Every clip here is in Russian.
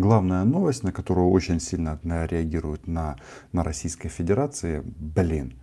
главная новость, на которую очень сильно реагируют на, на Российской Федерации, блин,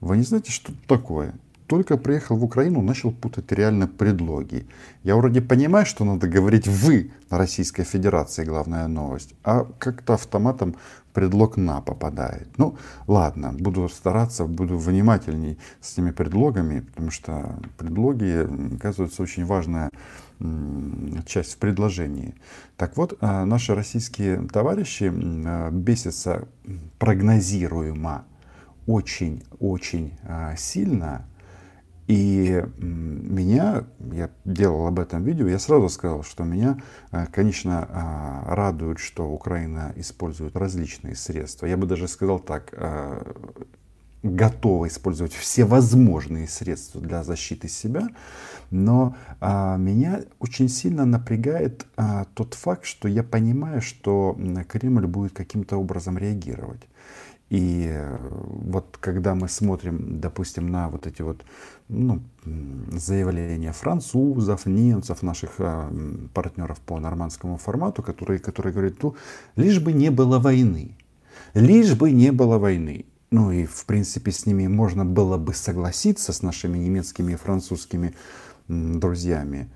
вы не знаете, что такое? Только приехал в Украину, начал путать реально предлоги. Я вроде понимаю, что надо говорить «вы» на Российской Федерации, главная новость, а как-то автоматом предлог «на» попадает. Ну, ладно, буду стараться, буду внимательней с этими предлогами, потому что предлоги, оказывается, очень важная часть в предложении. Так вот, а, наши российские товарищи а, бесятся прогнозируемо очень-очень а, сильно. И меня, я делал об этом видео, я сразу сказал, что меня, конечно, радует, что Украина использует различные средства. Я бы даже сказал так, готова использовать все возможные средства для защиты себя, но а, меня очень сильно напрягает а, тот факт, что я понимаю, что Кремль будет каким-то образом реагировать. И э, вот когда мы смотрим, допустим, на вот эти вот ну, заявления французов, немцев, наших э, партнеров по нормандскому формату, которые, которые говорят, ну, лишь бы не было войны, лишь бы не было войны. Ну и, в принципе, с ними можно было бы согласиться, с нашими немецкими и французскими друзьями,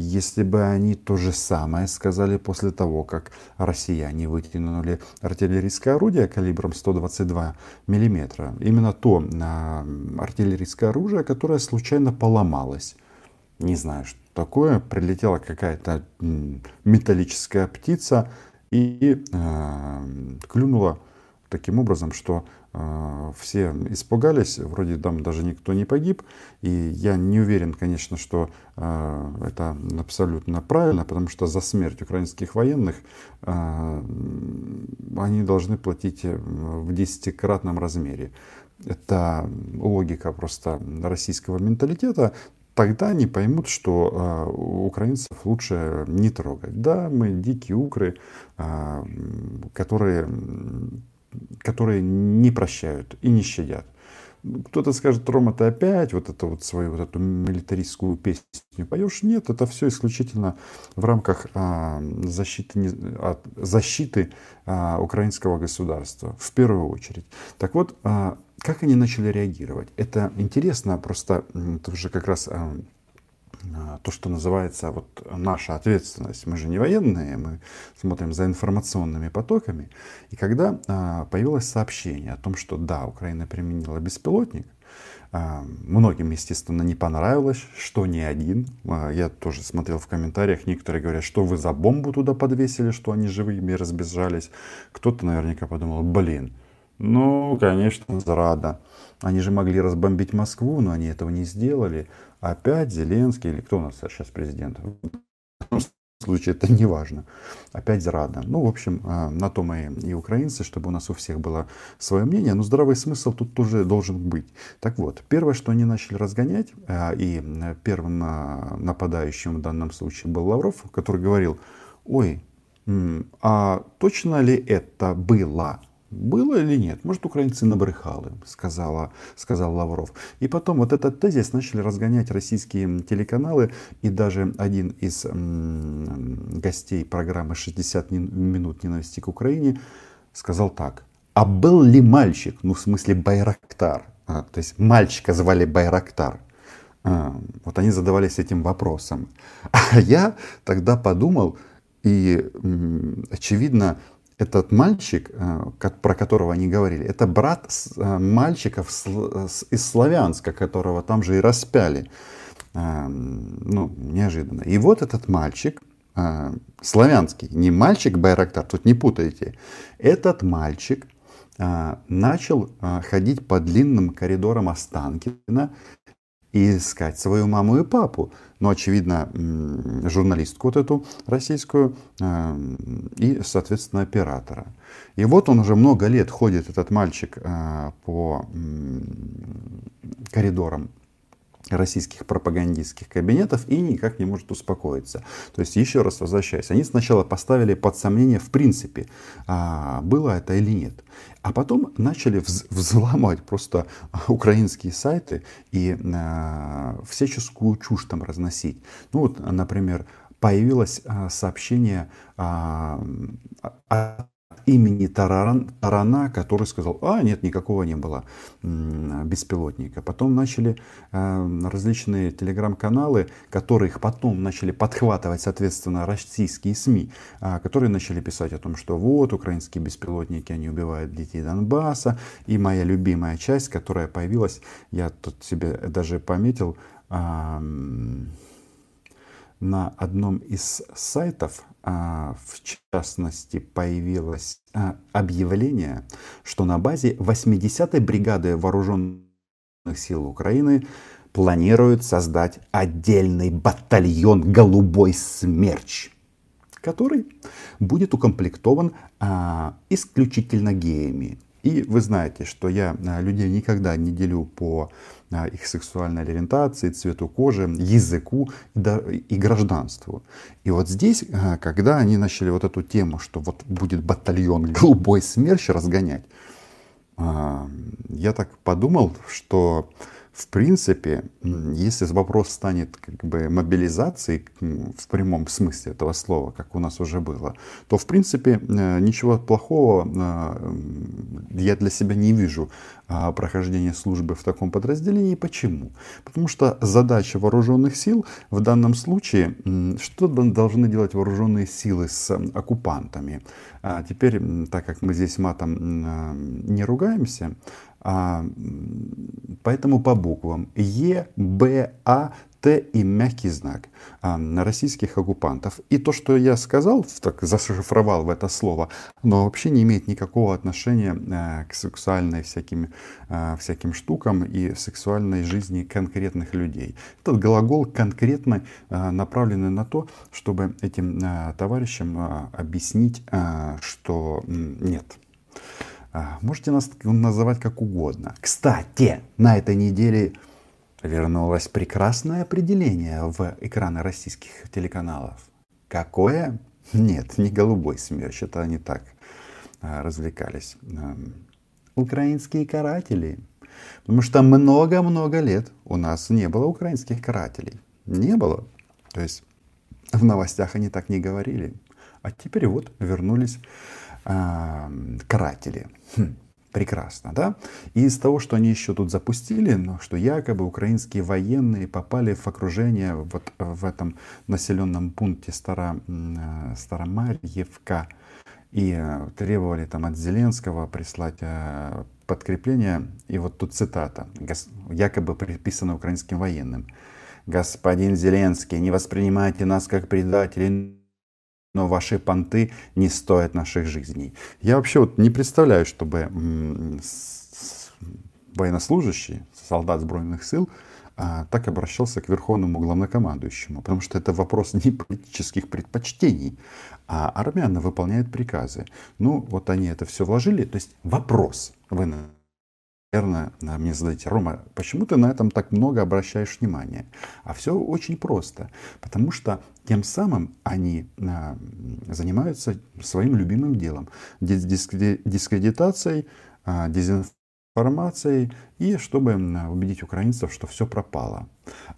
если бы они то же самое сказали после того, как россияне вытянули артиллерийское орудие калибром 122 мм. Именно то а, артиллерийское оружие, которое случайно поломалось. Не знаю, что такое. Прилетела какая-то металлическая птица и э, клюнула таким образом, что все испугались, вроде там даже никто не погиб, и я не уверен, конечно, что э, это абсолютно правильно, потому что за смерть украинских военных э, они должны платить в десятикратном размере. Это логика просто российского менталитета, тогда они поймут, что э, украинцев лучше не трогать. Да, мы дикие укры, э, которые которые не прощают и не щадят. Кто-то скажет, Рома, ты опять вот эту вот свою вот эту милитаристскую песню поешь? Нет, это все исключительно в рамках а, защиты, а, защиты а, украинского государства, в первую очередь. Так вот, а, как они начали реагировать? Это интересно, просто это уже как раз а, то, что называется вот наша ответственность. Мы же не военные, мы смотрим за информационными потоками. И когда а, появилось сообщение о том, что да, Украина применила беспилотник, а, многим, естественно, не понравилось, что не один. Я тоже смотрел в комментариях, некоторые говорят, что вы за бомбу туда подвесили, что они живыми разбежались. Кто-то наверняка подумал, блин, ну, конечно, зрада. Они же могли разбомбить Москву, но они этого не сделали. Опять Зеленский, или кто у нас сейчас президент? В случае это не важно. Опять Зрада. Ну, в общем, а, на то мы и украинцы, чтобы у нас у всех было свое мнение. Но здравый смысл тут тоже должен быть. Так вот, первое, что они начали разгонять, а, и первым а, нападающим в данном случае был Лавров, который говорил, ой, а точно ли это было? Было или нет? Может, украинцы набрехали, сказала, сказал Лавров. И потом вот этот тезис начали разгонять российские телеканалы. И даже один из гостей программы «60 минут ненависти к Украине» сказал так. А был ли мальчик, ну в смысле Байрактар, а, то есть мальчика звали Байрактар, а, вот они задавались этим вопросом. А я тогда подумал, и очевидно, этот мальчик, э, про которого они говорили, это брат э, мальчиков из Славянска, которого там же и распяли. Э, ну, неожиданно. И вот этот мальчик, славянский, не мальчик Байрактар, тут не путайте. Этот мальчик начал ходить по длинным коридорам Останкина и искать свою маму и папу. Ну, очевидно, журналистку вот эту российскую э, и, соответственно, оператора. И вот он уже много лет ходит, этот мальчик, э, по коридорам российских пропагандистских кабинетов и никак не может успокоиться. То есть, еще раз возвращаясь, они сначала поставили под сомнение в принципе, а, было это или нет. А потом начали взломать просто украинские сайты и а, всяческую чушь там разносить. Ну вот, например, появилось сообщение от имени Таран, Тарана, который сказал, а нет, никакого не было беспилотника. Потом начали э, различные телеграм-каналы, которые их потом начали подхватывать, соответственно, российские СМИ, э, которые начали писать о том, что вот, украинские беспилотники, они убивают детей Донбасса. И моя любимая часть, которая появилась, я тут себе даже пометил, на одном из сайтов, а, в частности, появилось а, объявление, что на базе 80-й бригады вооруженных сил Украины планируют создать отдельный батальон «Голубой смерч», который будет укомплектован а, исключительно геями. И вы знаете, что я людей никогда не делю по их сексуальной ориентации, цвету кожи, языку и гражданству. И вот здесь, а, когда они начали вот эту тему, что вот будет батальон голубой смерч разгонять, а, я так подумал, что в принципе, если вопрос станет как бы мобилизацией в прямом смысле этого слова, как у нас уже было, то в принципе э, ничего плохого э, я для себя не вижу а, прохождения службы в таком подразделении. Почему? Потому что задача вооруженных сил в данном случае, что должны делать вооруженные силы с оккупантами? А теперь, так как мы здесь матом э, не ругаемся, а, поэтому по буквам Е, Б, А, Т и мягкий знак а, на российских оккупантов. И то, что я сказал, так зашифровал в это слово, но вообще не имеет никакого отношения а, к сексуальной всяким, а, всяким штукам и сексуальной жизни конкретных людей. Этот глагол конкретно а, направленный на то, чтобы этим товарищам а, объяснить, что нет. А, можете нас называть как угодно. Кстати, на этой неделе вернулось прекрасное определение в экраны российских телеканалов. Какое? Нет, не голубой смерч, это они так а, развлекались. Украинские каратели. Потому что много-много лет у нас не было украинских карателей. Не было. То есть в новостях они так не говорили. А теперь вот вернулись э, каратели. Хм, прекрасно, да? И из того, что они еще тут запустили, ну, что якобы украинские военные попали в окружение вот в этом населенном пункте Старо, э, Старомарьевка и э, требовали там от Зеленского прислать э, подкрепление. И вот тут цитата, якобы приписана украинским военным. «Господин Зеленский, не воспринимайте нас как предателей, но ваши понты не стоят наших жизней. Я вообще вот не представляю, чтобы военнослужащий, солдат сбройных сил, а, так обращался к верховному главнокомандующему, потому что это вопрос не политических предпочтений, а армия выполняет приказы. Ну, вот они это все вложили, то есть вопрос, вы наверное, мне задаете, Рома, почему ты на этом так много обращаешь внимание? А все очень просто. Потому что тем самым они а, занимаются своим любимым делом. Дискредитацией, а, дезинформацией и чтобы убедить украинцев, что все пропало.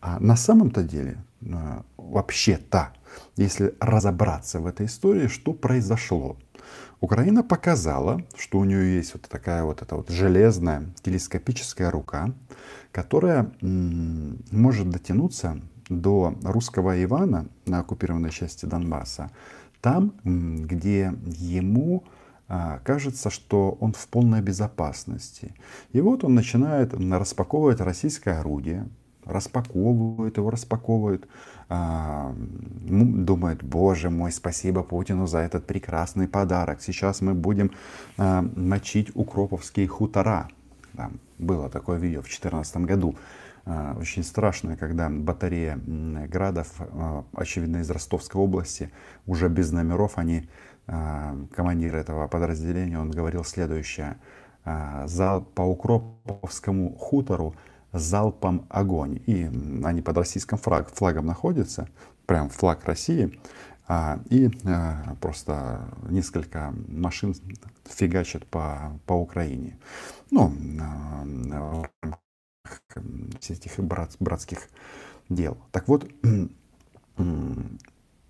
А на самом-то деле, а, вообще-то, если разобраться в этой истории, что произошло – Украина показала, что у нее есть вот такая вот эта вот железная телескопическая рука, которая может дотянуться до русского Ивана на оккупированной части Донбасса, там, где ему а, кажется, что он в полной безопасности. И вот он начинает распаковывать российское орудие, распаковывают его, распаковывают, а, думают, боже мой, спасибо Путину за этот прекрасный подарок. Сейчас мы будем а, мочить укроповские хутора. Там было такое видео в 2014 году. А, очень страшное, когда батарея градов, очевидно из Ростовской области, уже без номеров, они, командир этого подразделения, он говорил следующее. За, по Укроповскому хутору залпом огонь. И они под российским флаг, флагом находятся, прям флаг России. А, и а, просто несколько машин фигачат по, по Украине. Ну, а, этих брат, братских дел. Так вот,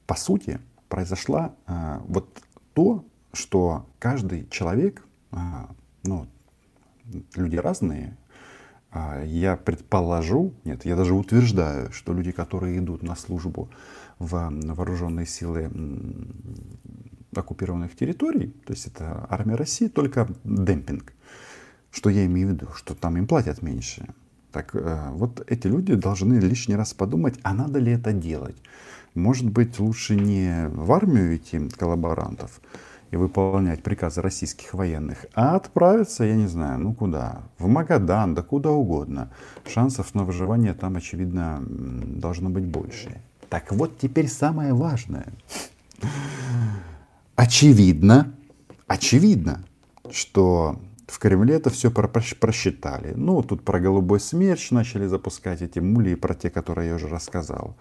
по сути, произошла вот то, что каждый человек, ну, люди разные, я предположу, нет, я даже утверждаю, что люди, которые идут на службу в вооруженные силы оккупированных территорий, то есть это армия России, только демпинг. Что я имею в виду? Что там им платят меньше. Так э, вот эти люди должны лишний раз подумать, а надо ли это делать. Может быть, лучше не в армию идти коллаборантов и выполнять приказы российских военных, а отправиться, я не знаю, ну куда? В Магадан, да куда угодно. Шансов на выживание там, очевидно, должно быть больше. Так вот теперь самое важное. Очевидно, очевидно, что в Кремле это все просчитали. Ну, тут про голубой смерч начали запускать эти мули, про те, которые я уже рассказал.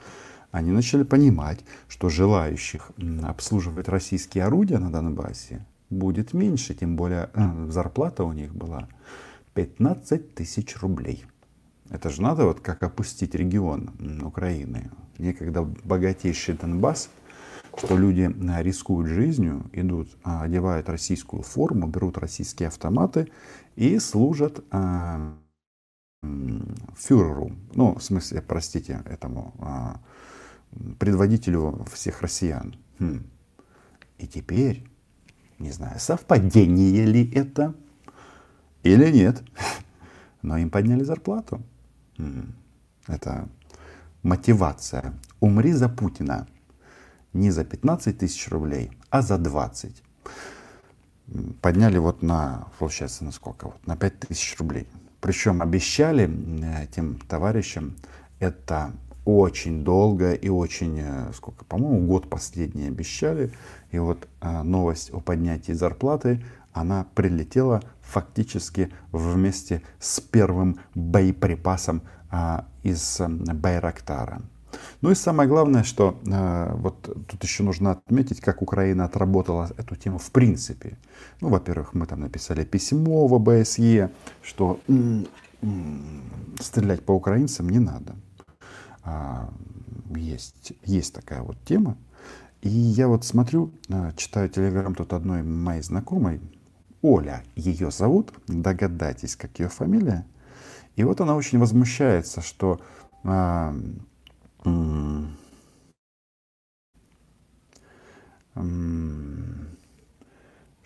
Они начали понимать, что желающих обслуживать российские орудия на Донбассе будет меньше, тем более э, зарплата у них была 15 тысяч рублей. Это же надо вот как опустить регион Украины. Некогда богатейший Донбасс, что люди э, рискуют жизнью, идут, а, одевают российскую форму, берут российские автоматы и служат э, фюреру, ну, в смысле, простите, этому предводителю всех россиян. Хм. И теперь, не знаю, совпадение ли это или нет, но им подняли зарплату. Это мотивация. Умри за Путина. Не за 15 тысяч рублей, а за 20. Подняли вот на, получается, на сколько? Вот, на 5 тысяч рублей. Причем обещали этим товарищам это очень долго и очень, э, сколько, по-моему, год последний обещали. И вот э, новость о поднятии зарплаты, она прилетела фактически вместе с первым боеприпасом а, из э, Байрактара. Ну и самое главное, что э, вот тут еще нужно отметить, как Украина отработала эту тему в принципе. Ну, во-первых, мы там написали письмо в ОБСЕ, что м- м- стрелять по украинцам не надо. А, есть, есть такая вот тема. И я вот смотрю, э, читаю телеграм тут одной моей знакомой, Оля ее зовут, догадайтесь, как ее фамилия. И вот она очень возмущается, что а, м- м-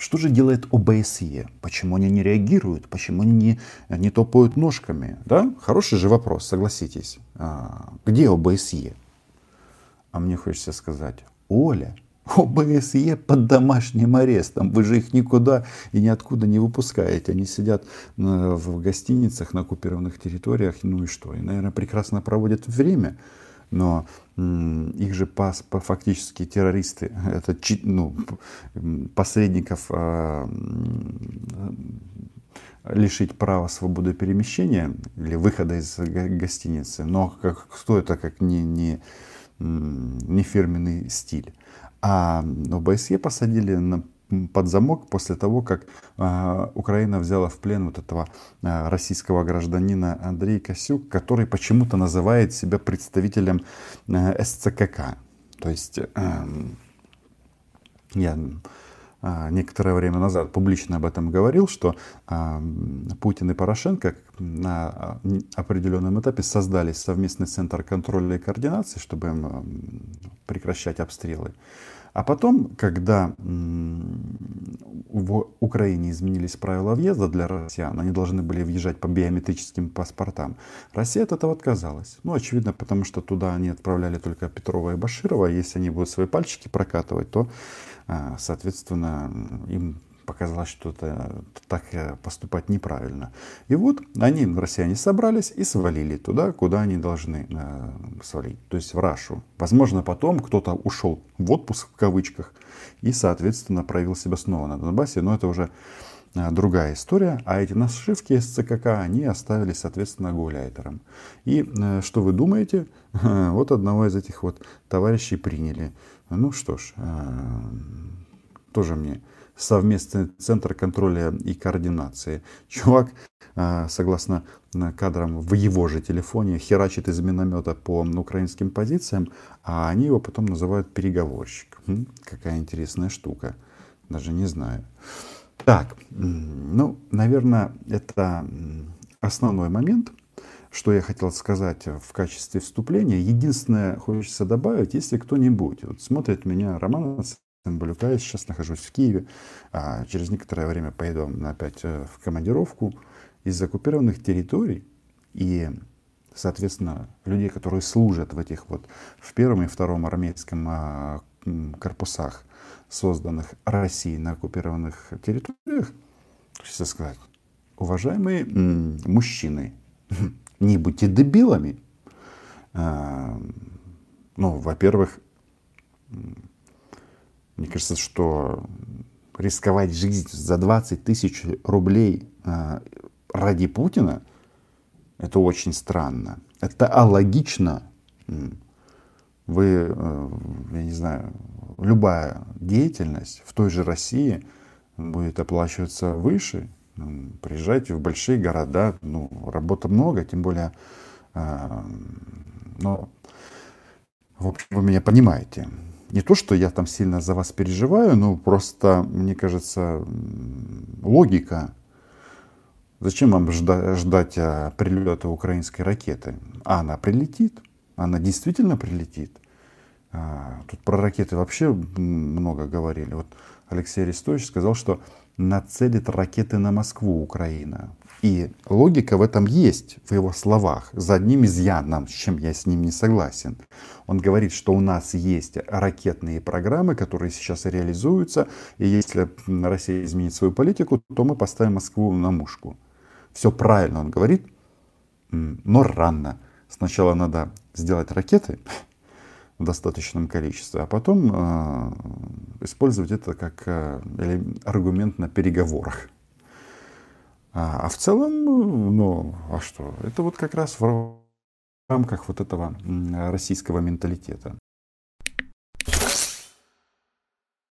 что же делает ОБСЕ? Почему они не реагируют? Почему они не, не топают ножками? Да? Хороший же вопрос, согласитесь. А, где ОБСЕ? А мне хочется сказать, Оля, ОБСЕ под домашним арестом. Вы же их никуда и ниоткуда не выпускаете. Они сидят э, в гостиницах на оккупированных территориях. Ну и что? И, наверное, прекрасно проводят время но их же по, по, фактически террористы, это ну, посредников э, лишить права свободы перемещения или выхода из гостиницы. Но как, кто это как не, не, не фирменный стиль. А ОБСЕ посадили на под замок после того, как э, Украина взяла в плен вот этого э, российского гражданина Андрея Косюк, который почему-то называет себя представителем э, СЦКК. То есть э, я некоторое время назад публично об этом говорил, что Путин и Порошенко на определенном этапе создали совместный центр контроля и координации, чтобы прекращать обстрелы. А потом, когда в Украине изменились правила въезда для россиян, они должны были въезжать по биометрическим паспортам, Россия от этого отказалась. Ну, очевидно, потому что туда они отправляли только Петрова и Баширова. Если они будут свои пальчики прокатывать, то, а, соответственно, им показалось, что это так поступать неправильно. И вот они, россияне, собрались и свалили туда, куда они должны э, свалить, то есть в Рашу. Возможно, потом кто-то ушел в отпуск в кавычках и, соответственно, проявил себя снова на Донбассе, но это уже э, другая история. А эти нашивки с ЦКК они оставили, соответственно, гауляйтерам. И э, что вы думаете? Вот одного из этих вот товарищей приняли. Ну что ж, э, тоже мне совместный центр контроля и координации. Чувак, а, согласно кадрам в его же телефоне, херачит из миномета по украинским позициям, а они его потом называют переговорщик. Какая интересная штука. Даже не знаю. Так, ну, наверное, это основной момент, что я хотел сказать в качестве вступления. Единственное, хочется добавить, если кто-нибудь вот смотрит меня, Роман Цымбалюка, я сейчас нахожусь в Киеве, а через некоторое время поеду опять э, в командировку из оккупированных территорий и, соответственно, людей, которые служат в этих вот, в первом и втором армейском а, корпусах, созданных Россией на оккупированных территориях, хочется сказать, уважаемые мужчины, не будьте дебилами. А, ну, во-первых, мне кажется, что рисковать жизнь за 20 тысяч рублей а, ради Путина, это очень странно. Это алогично. Вы, э, я не знаю, любая деятельность в той же России будет оплачиваться выше. Приезжайте в большие города, ну, работы много, тем более, э, но, в общем, вы меня понимаете. Не то, что я там сильно за вас переживаю, но просто, мне кажется, логика Зачем вам ждать, а, прилета украинской ракеты? А она прилетит, она действительно прилетит. А, тут про ракеты вообще много говорили. Вот Алексей Арестович сказал, что нацелит ракеты на Москву Украина. И логика в этом есть, в его словах, за одним изъяном, с чем я с ним не согласен. Он говорит, что у нас есть ракетные программы, которые сейчас реализуются, и если Россия изменит свою политику, то мы поставим Москву на мушку. Все правильно он говорит, но рано. Сначала надо сделать ракеты в достаточном количестве, а потом э, использовать это как э, аргумент на переговорах. А, а в целом, ну, а что? Это вот как раз в рамках вот этого российского менталитета.